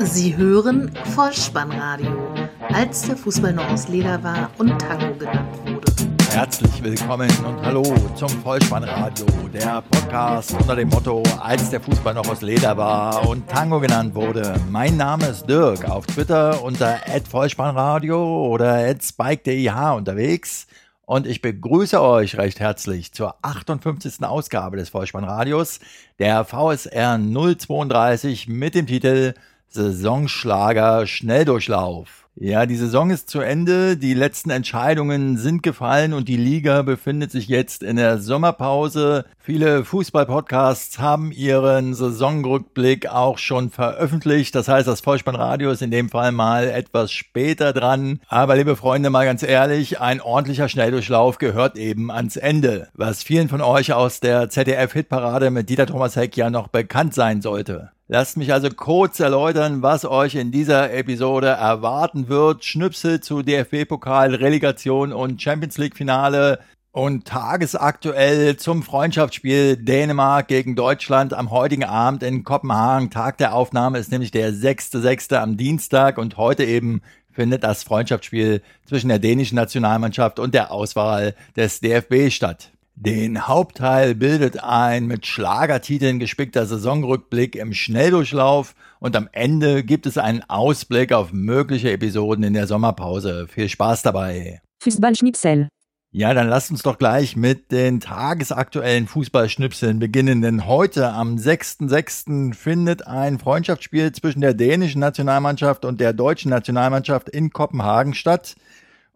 Sie hören Vollspannradio, als der Fußball noch aus Leder war und Tango genannt wurde. Herzlich willkommen und hallo zum Vollspannradio, der Podcast unter dem Motto, als der Fußball noch aus Leder war und Tango genannt wurde. Mein Name ist Dirk, auf Twitter unter @vollspannradio oder @spike.dih unterwegs und ich begrüße euch recht herzlich zur 58. Ausgabe des Vollspannradios, der VSR 032 mit dem Titel Saisonschlager Schnelldurchlauf. Ja, die Saison ist zu Ende, die letzten Entscheidungen sind gefallen und die Liga befindet sich jetzt in der Sommerpause. Viele Fußballpodcasts haben ihren Saisonrückblick auch schon veröffentlicht. Das heißt, das Vollspannradio ist in dem Fall mal etwas später dran. Aber liebe Freunde, mal ganz ehrlich, ein ordentlicher Schnelldurchlauf gehört eben ans Ende. Was vielen von euch aus der ZDF-Hitparade mit Dieter Thomas Heck ja noch bekannt sein sollte. Lasst mich also kurz erläutern, was euch in dieser Episode erwarten wird. Schnipsel zu DFB-Pokal, Relegation und Champions League-Finale und tagesaktuell zum Freundschaftsspiel Dänemark gegen Deutschland am heutigen Abend in Kopenhagen. Tag der Aufnahme ist nämlich der 6.6. am Dienstag und heute eben findet das Freundschaftsspiel zwischen der dänischen Nationalmannschaft und der Auswahl des DFB statt. Den Hauptteil bildet ein mit Schlagertiteln gespickter Saisonrückblick im Schnelldurchlauf und am Ende gibt es einen Ausblick auf mögliche Episoden in der Sommerpause. Viel Spaß dabei. Fußballschnipsel. Ja, dann lasst uns doch gleich mit den tagesaktuellen Fußballschnipseln beginnen, denn heute am 6.6. findet ein Freundschaftsspiel zwischen der dänischen Nationalmannschaft und der deutschen Nationalmannschaft in Kopenhagen statt.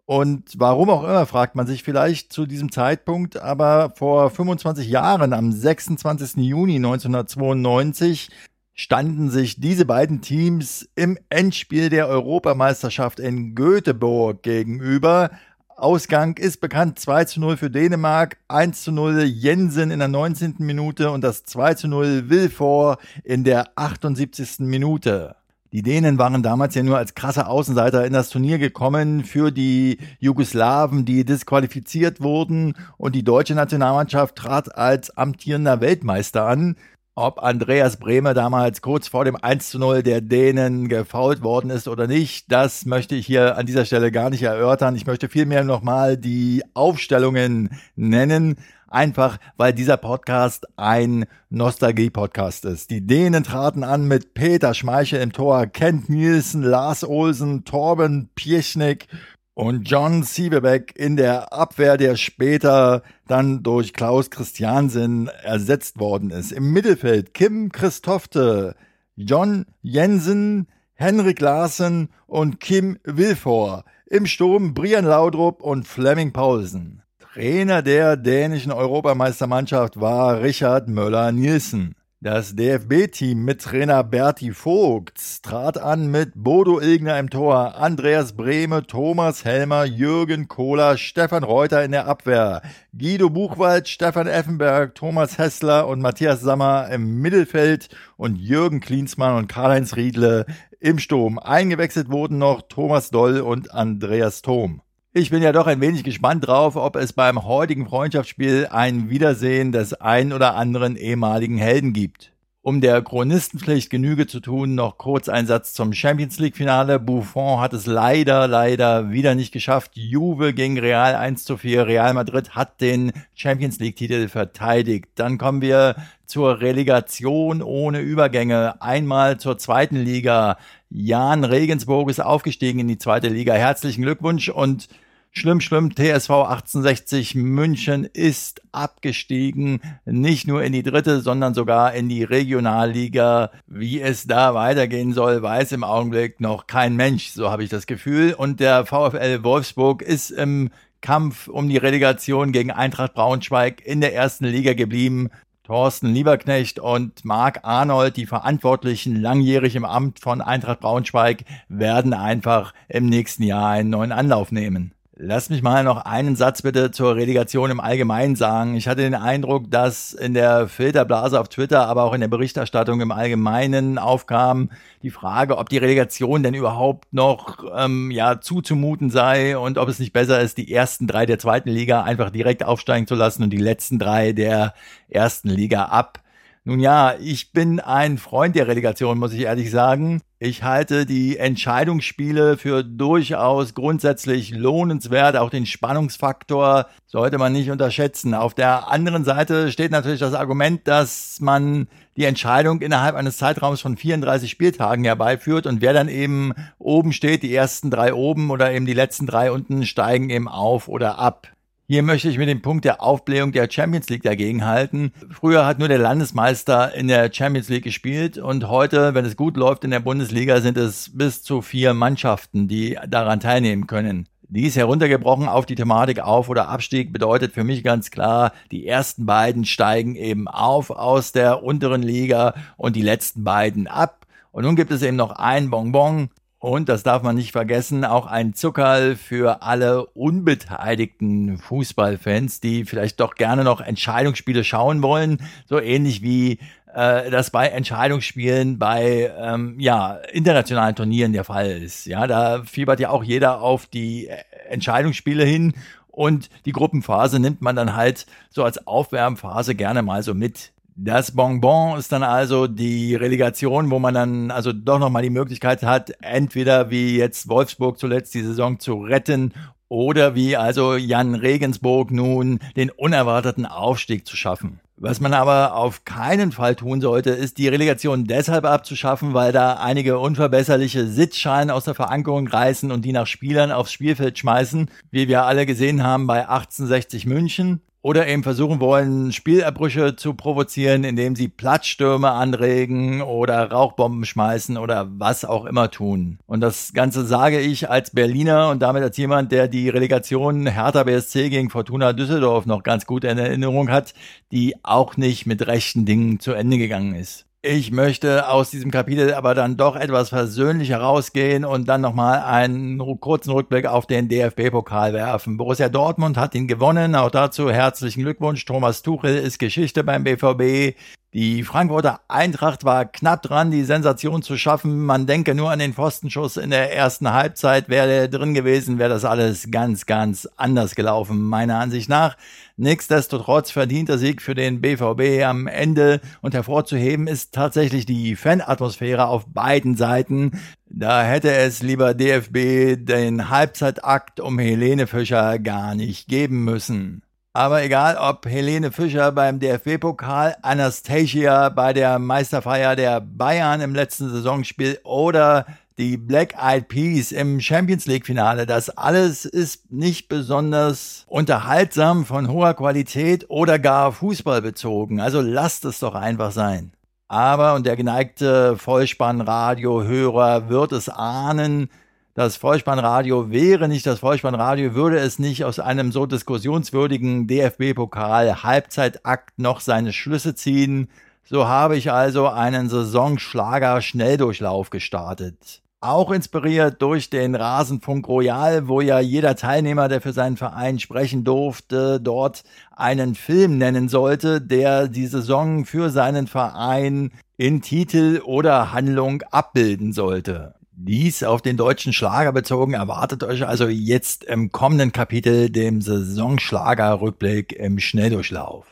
Und warum auch immer, fragt man sich vielleicht zu diesem Zeitpunkt, aber vor 25 Jahren, am 26. Juni 1992, standen sich diese beiden Teams im Endspiel der Europameisterschaft in Göteborg gegenüber. Ausgang ist bekannt 2 zu 0 für Dänemark, 1 zu 0 Jensen in der 19. Minute und das 2 zu 0 Wilfor in der 78. Minute. Die Dänen waren damals ja nur als krasse Außenseiter in das Turnier gekommen für die Jugoslawen, die disqualifiziert wurden und die deutsche Nationalmannschaft trat als amtierender Weltmeister an. Ob Andreas Bremer damals kurz vor dem 1 zu 0 der Dänen gefault worden ist oder nicht, das möchte ich hier an dieser Stelle gar nicht erörtern. Ich möchte vielmehr nochmal die Aufstellungen nennen. Einfach, weil dieser Podcast ein Nostalgie-Podcast ist. Die Dänen traten an mit Peter Schmeichel im Tor, Kent Nielsen, Lars Olsen, Torben Piechnik und John Siebebeck in der Abwehr, der später dann durch Klaus Christiansen ersetzt worden ist. Im Mittelfeld Kim Christofte, John Jensen, Henrik Larsen und Kim Wilfor. Im Sturm Brian Laudrup und Fleming Paulsen. Trainer der dänischen Europameistermannschaft war Richard Möller-Nielsen. Das DFB-Team mit Trainer Berti Vogts trat an mit Bodo Ilgner im Tor, Andreas Brehme, Thomas Helmer, Jürgen Kohler, Stefan Reuter in der Abwehr, Guido Buchwald, Stefan Effenberg, Thomas Hessler und Matthias Sammer im Mittelfeld und Jürgen Klinsmann und Karl-Heinz Riedle im Sturm. Eingewechselt wurden noch Thomas Doll und Andreas Thom. Ich bin ja doch ein wenig gespannt drauf, ob es beim heutigen Freundschaftsspiel ein Wiedersehen des ein oder anderen ehemaligen Helden gibt. Um der Chronistenpflicht Genüge zu tun, noch kurz ein Satz zum Champions League Finale. Buffon hat es leider, leider wieder nicht geschafft. Juve gegen Real 1 zu 4. Real Madrid hat den Champions League Titel verteidigt. Dann kommen wir zur Relegation ohne Übergänge. Einmal zur zweiten Liga. Jan Regensburg ist aufgestiegen in die zweite Liga. Herzlichen Glückwunsch und Schlimm, schlimm, TSV 1860 München ist abgestiegen, nicht nur in die dritte, sondern sogar in die Regionalliga. Wie es da weitergehen soll, weiß im Augenblick noch kein Mensch, so habe ich das Gefühl. Und der VfL Wolfsburg ist im Kampf um die Relegation gegen Eintracht Braunschweig in der ersten Liga geblieben. Thorsten Lieberknecht und Marc Arnold, die Verantwortlichen langjährig im Amt von Eintracht Braunschweig, werden einfach im nächsten Jahr einen neuen Anlauf nehmen. Lass mich mal noch einen Satz bitte zur Relegation im Allgemeinen sagen. Ich hatte den Eindruck, dass in der Filterblase auf Twitter, aber auch in der Berichterstattung im Allgemeinen aufkam die Frage, ob die Relegation denn überhaupt noch ähm, ja zuzumuten sei und ob es nicht besser ist, die ersten drei der zweiten Liga einfach direkt aufsteigen zu lassen und die letzten drei der ersten Liga ab Nun ja, ich bin ein Freund der Relegation, muss ich ehrlich sagen. Ich halte die Entscheidungsspiele für durchaus grundsätzlich lohnenswert. Auch den Spannungsfaktor sollte man nicht unterschätzen. Auf der anderen Seite steht natürlich das Argument, dass man die Entscheidung innerhalb eines Zeitraums von 34 Spieltagen herbeiführt und wer dann eben oben steht, die ersten drei oben oder eben die letzten drei unten steigen eben auf oder ab. Hier möchte ich mit dem Punkt der Aufblähung der Champions League dagegen halten. Früher hat nur der Landesmeister in der Champions League gespielt und heute, wenn es gut läuft in der Bundesliga, sind es bis zu vier Mannschaften, die daran teilnehmen können. Dies heruntergebrochen auf die Thematik Auf- oder Abstieg bedeutet für mich ganz klar, die ersten beiden steigen eben auf aus der unteren Liga und die letzten beiden ab. Und nun gibt es eben noch ein Bonbon, und das darf man nicht vergessen, auch ein Zuckerl für alle unbeteiligten Fußballfans, die vielleicht doch gerne noch Entscheidungsspiele schauen wollen, so ähnlich wie äh, das bei Entscheidungsspielen bei ähm, ja, internationalen Turnieren der Fall ist. Ja, da fiebert ja auch jeder auf die äh, Entscheidungsspiele hin und die Gruppenphase nimmt man dann halt so als Aufwärmphase gerne mal so mit. Das Bonbon ist dann also die Relegation, wo man dann also doch nochmal die Möglichkeit hat, entweder wie jetzt Wolfsburg zuletzt die Saison zu retten oder wie also Jan Regensburg nun den unerwarteten Aufstieg zu schaffen. Was man aber auf keinen Fall tun sollte, ist die Relegation deshalb abzuschaffen, weil da einige unverbesserliche Sitzschalen aus der Verankerung reißen und die nach Spielern aufs Spielfeld schmeißen, wie wir alle gesehen haben bei 1860 München oder eben versuchen wollen, Spielerbrüche zu provozieren, indem sie Platzstürme anregen oder Rauchbomben schmeißen oder was auch immer tun. Und das Ganze sage ich als Berliner und damit als jemand, der die Relegation Hertha BSC gegen Fortuna Düsseldorf noch ganz gut in Erinnerung hat, die auch nicht mit rechten Dingen zu Ende gegangen ist. Ich möchte aus diesem Kapitel aber dann doch etwas versöhnlich herausgehen und dann nochmal einen kurzen Rückblick auf den DFB-Pokal werfen. Borussia Dortmund hat ihn gewonnen. Auch dazu herzlichen Glückwunsch. Thomas Tuchel ist Geschichte beim BVB. Die Frankfurter Eintracht war knapp dran, die Sensation zu schaffen. Man denke nur an den Pfostenschuss in der ersten Halbzeit. Wäre der drin gewesen, wäre das alles ganz, ganz anders gelaufen, meiner Ansicht nach. Nichtsdestotrotz verdienter Sieg für den BVB am Ende und hervorzuheben ist tatsächlich die Fanatmosphäre auf beiden Seiten. Da hätte es lieber DFB den Halbzeitakt um Helene Fischer gar nicht geben müssen. Aber egal, ob Helene Fischer beim DFB-Pokal, Anastasia bei der Meisterfeier der Bayern im letzten Saisonspiel oder die Black Eyed Peas im Champions League Finale, das alles ist nicht besonders unterhaltsam, von hoher Qualität oder gar fußballbezogen. Also lasst es doch einfach sein. Aber, und der geneigte Vollspannradio-Hörer wird es ahnen, das Vollspannradio wäre nicht das Vollspannradio, würde es nicht aus einem so diskussionswürdigen DFB-Pokal Halbzeitakt noch seine Schlüsse ziehen. So habe ich also einen Saisonschlager Schnelldurchlauf gestartet. Auch inspiriert durch den Rasenfunk Royal, wo ja jeder Teilnehmer, der für seinen Verein sprechen durfte, dort einen Film nennen sollte, der die Saison für seinen Verein in Titel oder Handlung abbilden sollte. Dies auf den deutschen Schlager bezogen erwartet euch also jetzt im kommenden Kapitel, dem Saisonschlager-Rückblick im Schnelldurchlauf.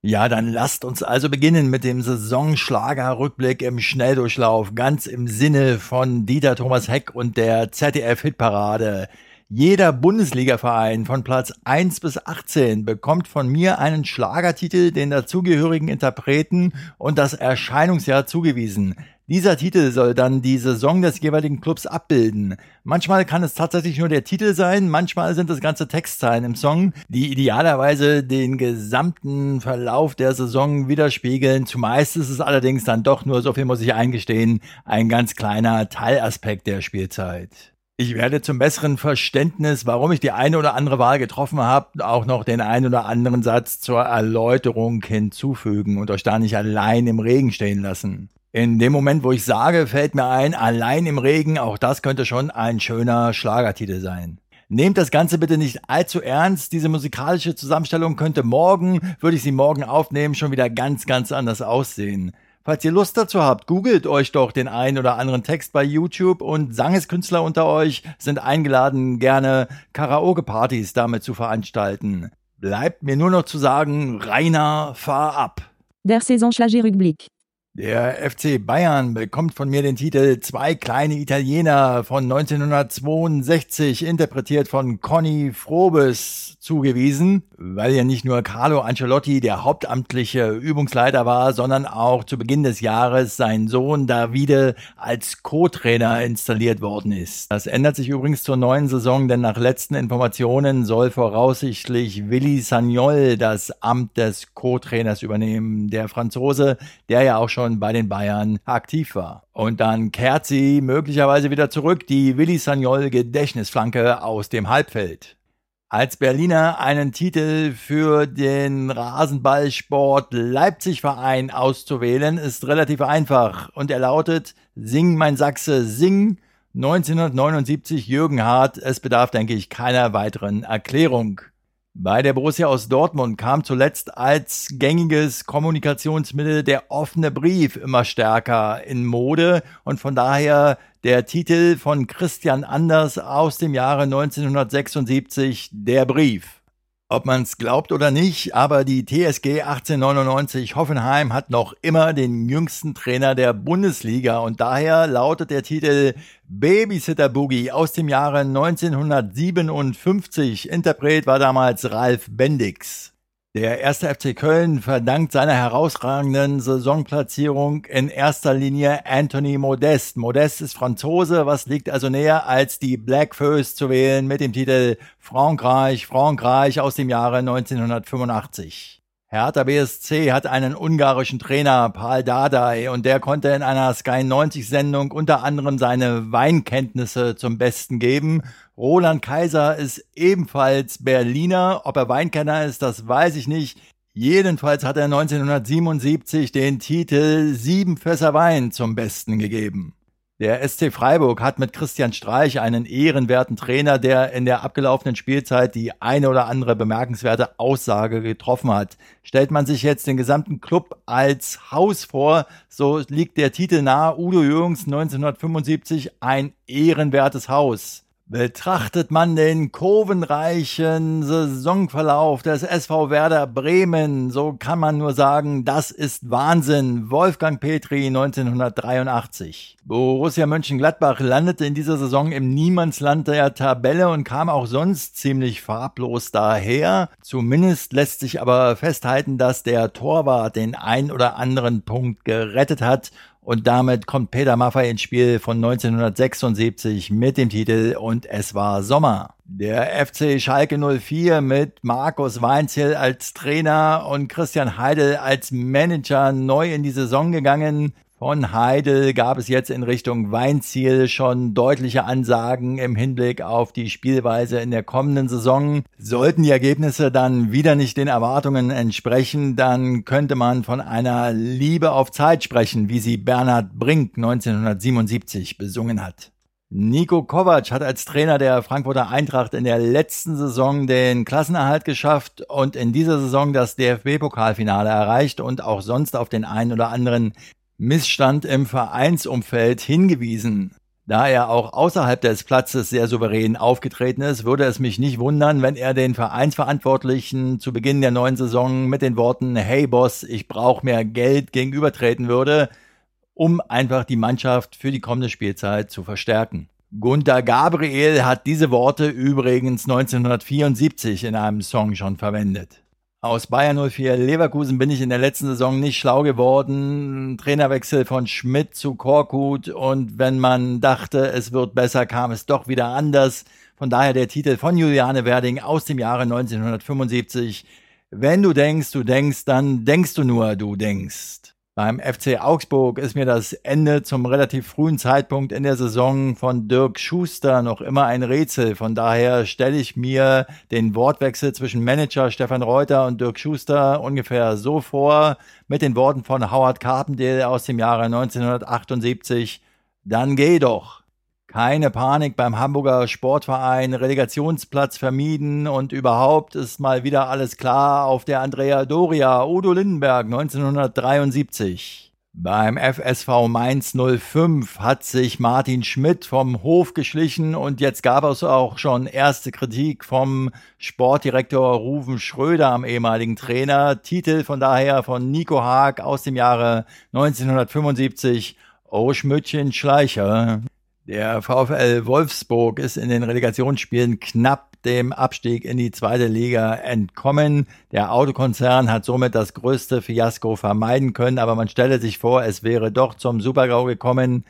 Ja, dann lasst uns also beginnen mit dem Saisonschlager-Rückblick im Schnelldurchlauf, ganz im Sinne von Dieter Thomas Heck und der ZDF-Hitparade. Jeder Bundesligaverein von Platz 1 bis 18 bekommt von mir einen Schlagertitel, den dazugehörigen Interpreten und das Erscheinungsjahr zugewiesen. Dieser Titel soll dann die Saison des jeweiligen Clubs abbilden. Manchmal kann es tatsächlich nur der Titel sein, manchmal sind es ganze Textzeilen im Song, die idealerweise den gesamten Verlauf der Saison widerspiegeln. Zumeist ist es allerdings dann doch nur, so viel muss ich eingestehen, ein ganz kleiner Teilaspekt der Spielzeit. Ich werde zum besseren Verständnis, warum ich die eine oder andere Wahl getroffen habe, auch noch den einen oder anderen Satz zur Erläuterung hinzufügen und euch da nicht allein im Regen stehen lassen. In dem Moment, wo ich sage, fällt mir ein, allein im Regen, auch das könnte schon ein schöner Schlagertitel sein. Nehmt das Ganze bitte nicht allzu ernst. Diese musikalische Zusammenstellung könnte morgen, würde ich sie morgen aufnehmen, schon wieder ganz, ganz anders aussehen. Falls ihr Lust dazu habt, googelt euch doch den einen oder anderen Text bei YouTube und Sangeskünstler unter euch sind eingeladen, gerne Karaoke-Partys damit zu veranstalten. Bleibt mir nur noch zu sagen, Rainer, fahr ab. Der Saisonschlagerrückblick. Der FC Bayern bekommt von mir den Titel Zwei kleine Italiener von 1962, interpretiert von Conny Frobes, zugewiesen, weil ja nicht nur Carlo Ancelotti der hauptamtliche Übungsleiter war, sondern auch zu Beginn des Jahres sein Sohn Davide als Co-Trainer installiert worden ist. Das ändert sich übrigens zur neuen Saison, denn nach letzten Informationen soll voraussichtlich Willi Sagnol das Amt des Co-Trainers übernehmen. Der Franzose, der ja auch schon schon bei den Bayern aktiv war. Und dann kehrt sie möglicherweise wieder zurück, die Willi Sagnol Gedächtnisflanke aus dem Halbfeld. Als Berliner einen Titel für den Rasenballsport Leipzig Verein auszuwählen, ist relativ einfach und er lautet Sing mein Sachse, sing 1979 Jürgen Hart. Es bedarf, denke ich, keiner weiteren Erklärung. Bei der Borussia aus Dortmund kam zuletzt als gängiges Kommunikationsmittel der offene Brief immer stärker in Mode und von daher der Titel von Christian Anders aus dem Jahre 1976, Der Brief. Ob man es glaubt oder nicht, aber die TSG 1899 Hoffenheim hat noch immer den jüngsten Trainer der Bundesliga und daher lautet der Titel Babysitter Boogie aus dem Jahre 1957. Interpret war damals Ralf Bendix. Der erste FC Köln verdankt seiner herausragenden Saisonplatzierung in erster Linie Anthony Modest. Modest ist Franzose, was liegt also näher als die Black First zu wählen mit dem Titel Frankreich, Frankreich aus dem Jahre 1985. Hertha BSC hat einen ungarischen Trainer, Paul Dardai, und der konnte in einer Sky 90 Sendung unter anderem seine Weinkenntnisse zum Besten geben. Roland Kaiser ist ebenfalls Berliner. Ob er Weinkenner ist, das weiß ich nicht. Jedenfalls hat er 1977 den Titel Sieben Fässer Wein zum Besten gegeben. Der SC Freiburg hat mit Christian Streich einen ehrenwerten Trainer, der in der abgelaufenen Spielzeit die eine oder andere bemerkenswerte Aussage getroffen hat. Stellt man sich jetzt den gesamten Club als Haus vor, so liegt der Titel nahe Udo Jürgens 1975 ein ehrenwertes Haus. Betrachtet man den kurvenreichen Saisonverlauf des SV Werder Bremen, so kann man nur sagen, das ist Wahnsinn. Wolfgang Petri 1983. Borussia Mönchengladbach landete in dieser Saison im Niemandsland der Tabelle und kam auch sonst ziemlich farblos daher. Zumindest lässt sich aber festhalten, dass der Torwart den ein oder anderen Punkt gerettet hat und damit kommt Peter Maffay ins Spiel von 1976 mit dem Titel Und es war Sommer. Der FC Schalke 04 mit Markus Weinzel als Trainer und Christian Heidel als Manager neu in die Saison gegangen. Von Heidel gab es jetzt in Richtung Weinziel schon deutliche Ansagen im Hinblick auf die Spielweise in der kommenden Saison. Sollten die Ergebnisse dann wieder nicht den Erwartungen entsprechen, dann könnte man von einer Liebe auf Zeit sprechen, wie sie Bernhard Brink 1977 besungen hat. Nico Kovac hat als Trainer der Frankfurter Eintracht in der letzten Saison den Klassenerhalt geschafft und in dieser Saison das DFB-Pokalfinale erreicht und auch sonst auf den einen oder anderen Missstand im Vereinsumfeld hingewiesen. Da er auch außerhalb des Platzes sehr souverän aufgetreten ist, würde es mich nicht wundern, wenn er den Vereinsverantwortlichen zu Beginn der neuen Saison mit den Worten Hey Boss, ich brauche mehr Geld gegenübertreten würde, um einfach die Mannschaft für die kommende Spielzeit zu verstärken. Gunther Gabriel hat diese Worte übrigens 1974 in einem Song schon verwendet. Aus Bayern 04 Leverkusen bin ich in der letzten Saison nicht schlau geworden. Trainerwechsel von Schmidt zu Korkut und wenn man dachte, es wird besser, kam es doch wieder anders. Von daher der Titel von Juliane Werding aus dem Jahre 1975. Wenn du denkst, du denkst, dann denkst du nur, du denkst. Beim FC Augsburg ist mir das Ende zum relativ frühen Zeitpunkt in der Saison von Dirk Schuster noch immer ein Rätsel. Von daher stelle ich mir den Wortwechsel zwischen Manager Stefan Reuter und Dirk Schuster ungefähr so vor, mit den Worten von Howard Carpendale aus dem Jahre 1978. Dann geh doch. Keine Panik beim Hamburger Sportverein, Relegationsplatz vermieden und überhaupt ist mal wieder alles klar auf der Andrea Doria, Udo Lindenberg 1973. Beim FSV Mainz 05 hat sich Martin Schmidt vom Hof geschlichen und jetzt gab es auch schon erste Kritik vom Sportdirektor Ruven Schröder am ehemaligen Trainer. Titel von daher von Nico Haag aus dem Jahre 1975. Oh Schmidtchen Schleicher. Der VfL Wolfsburg ist in den Relegationsspielen knapp dem Abstieg in die zweite Liga entkommen. Der Autokonzern hat somit das größte Fiasko vermeiden können, aber man stelle sich vor, es wäre doch zum Supergau gekommen.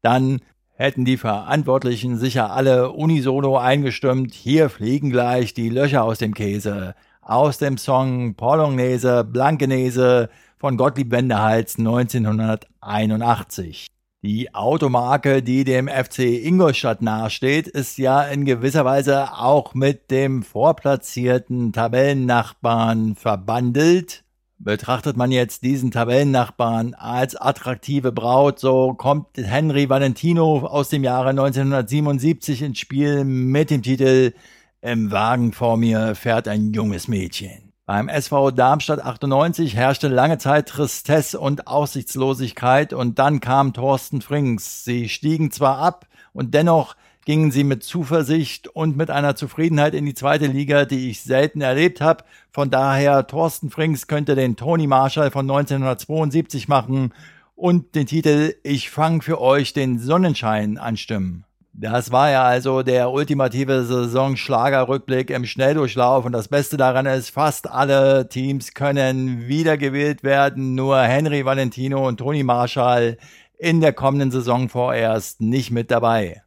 Dann hätten die Verantwortlichen sicher alle unisono eingestimmt. Hier fliegen gleich die Löcher aus dem Käse. Aus dem Song Polonaise Blankenese von Gottlieb Wendehals 1981. Die Automarke, die dem FC Ingolstadt nahesteht, ist ja in gewisser Weise auch mit dem vorplatzierten Tabellennachbarn verbandelt. Betrachtet man jetzt diesen Tabellennachbarn als attraktive Braut, so kommt Henry Valentino aus dem Jahre 1977 ins Spiel mit dem Titel Im Wagen vor mir fährt ein junges Mädchen. Beim SV Darmstadt 98 herrschte lange Zeit Tristesse und Aussichtslosigkeit und dann kam Thorsten Frings. Sie stiegen zwar ab und dennoch gingen sie mit Zuversicht und mit einer Zufriedenheit in die zweite Liga, die ich selten erlebt habe. Von daher, Thorsten Frings könnte den Tony Marshall von 1972 machen und den Titel Ich fang für euch den Sonnenschein anstimmen. Das war ja also der ultimative Saisonschlagerrückblick im Schnelldurchlauf und das Beste daran ist, fast alle Teams können wiedergewählt werden, nur Henry Valentino und Toni Marshall in der kommenden Saison vorerst nicht mit dabei.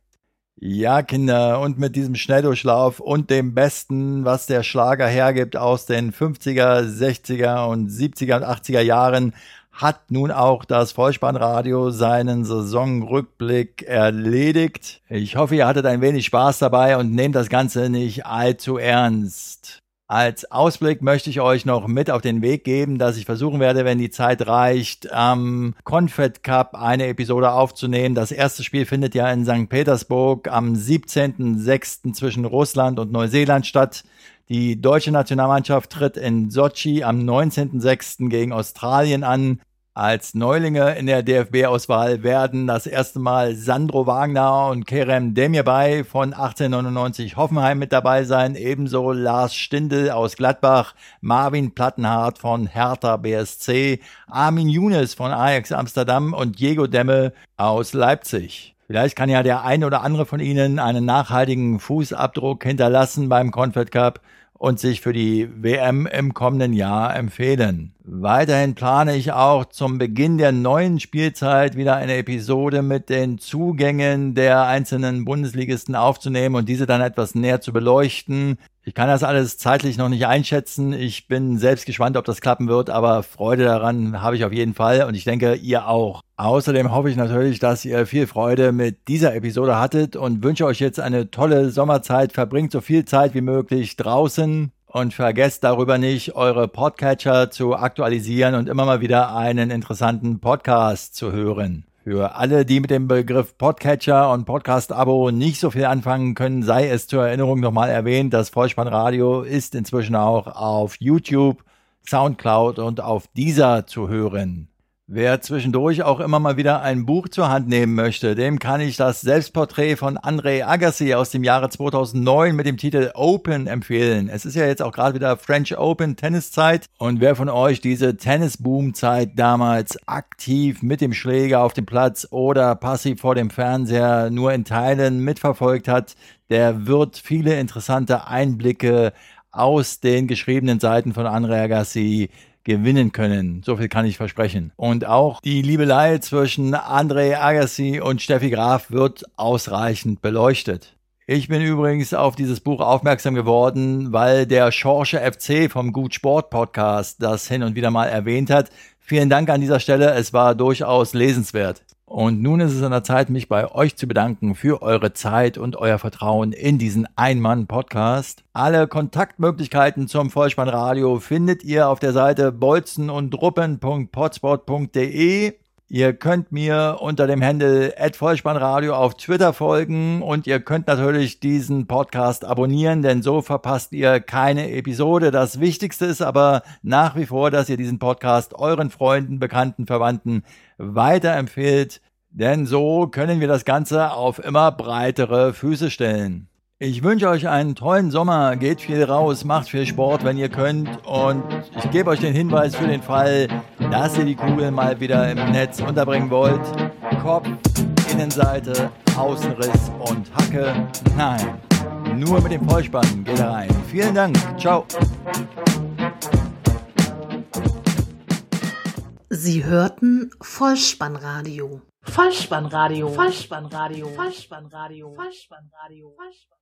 Ja, Kinder, und mit diesem Schnelldurchlauf und dem Besten, was der Schlager hergibt aus den 50er, 60er und 70er und 80er Jahren, hat nun auch das Vollspannradio seinen Saisonrückblick erledigt. Ich hoffe, ihr hattet ein wenig Spaß dabei und nehmt das Ganze nicht allzu ernst. Als Ausblick möchte ich euch noch mit auf den Weg geben, dass ich versuchen werde, wenn die Zeit reicht, am Confed Cup eine Episode aufzunehmen. Das erste Spiel findet ja in St. Petersburg am 17.06. zwischen Russland und Neuseeland statt. Die deutsche Nationalmannschaft tritt in Sochi am 19.06. gegen Australien an. Als Neulinge in der DFB-Auswahl werden das erste Mal Sandro Wagner und Kerem Demirbay von 1899 Hoffenheim mit dabei sein, ebenso Lars Stindl aus Gladbach, Marvin Plattenhardt von Hertha BSC, Armin Younes von Ajax Amsterdam und Diego Demme aus Leipzig. Vielleicht kann ja der ein oder andere von Ihnen einen nachhaltigen Fußabdruck hinterlassen beim Confed Cup und sich für die WM im kommenden Jahr empfehlen. Weiterhin plane ich auch zum Beginn der neuen Spielzeit wieder eine Episode mit den Zugängen der einzelnen Bundesligisten aufzunehmen und diese dann etwas näher zu beleuchten. Ich kann das alles zeitlich noch nicht einschätzen. Ich bin selbst gespannt, ob das klappen wird, aber Freude daran habe ich auf jeden Fall und ich denke, ihr auch. Außerdem hoffe ich natürlich, dass ihr viel Freude mit dieser Episode hattet und wünsche euch jetzt eine tolle Sommerzeit. Verbringt so viel Zeit wie möglich draußen und vergesst darüber nicht, eure Podcatcher zu aktualisieren und immer mal wieder einen interessanten Podcast zu hören. Für alle, die mit dem Begriff Podcatcher und Podcast-Abo nicht so viel anfangen können, sei es zur Erinnerung nochmal erwähnt, das Vollspannradio ist inzwischen auch auf YouTube, Soundcloud und auf dieser zu hören. Wer zwischendurch auch immer mal wieder ein Buch zur Hand nehmen möchte, dem kann ich das Selbstporträt von André Agassi aus dem Jahre 2009 mit dem Titel Open empfehlen. Es ist ja jetzt auch gerade wieder French Open Tenniszeit und wer von euch diese Tennisboom-Zeit damals aktiv mit dem Schläger auf dem Platz oder passiv vor dem Fernseher nur in Teilen mitverfolgt hat, der wird viele interessante Einblicke aus den geschriebenen Seiten von André Agassi gewinnen können. So viel kann ich versprechen. Und auch die Liebelei zwischen André Agassi und Steffi Graf wird ausreichend beleuchtet. Ich bin übrigens auf dieses Buch aufmerksam geworden, weil der Schorsche FC vom Gut Sport Podcast das hin und wieder mal erwähnt hat. Vielen Dank an dieser Stelle. Es war durchaus lesenswert. Und nun ist es an der Zeit, mich bei euch zu bedanken für eure Zeit und euer Vertrauen in diesen Ein-Mann-Podcast. Alle Kontaktmöglichkeiten zum Vollspannradio findet ihr auf der Seite bolzenundruppen.potspot.de. Ihr könnt mir unter dem Handle @vollspannradio auf Twitter folgen und ihr könnt natürlich diesen Podcast abonnieren, denn so verpasst ihr keine Episode. Das Wichtigste ist aber nach wie vor, dass ihr diesen Podcast euren Freunden, Bekannten, Verwandten weiterempfehlt, denn so können wir das Ganze auf immer breitere Füße stellen. Ich wünsche euch einen tollen Sommer, geht viel raus, macht viel Sport, wenn ihr könnt und ich gebe euch den Hinweis für den Fall, dass ihr die Kugel mal wieder im Netz unterbringen wollt. Kopf, Innenseite, Außenriss und Hacke. Nein, nur mit dem Vollspann geht er rein. Vielen Dank, ciao. Sie hörten Vollspannradio. Vollspannradio. Vollspannradio. Vollspannradio. Vollspannradio. Vollspannradio.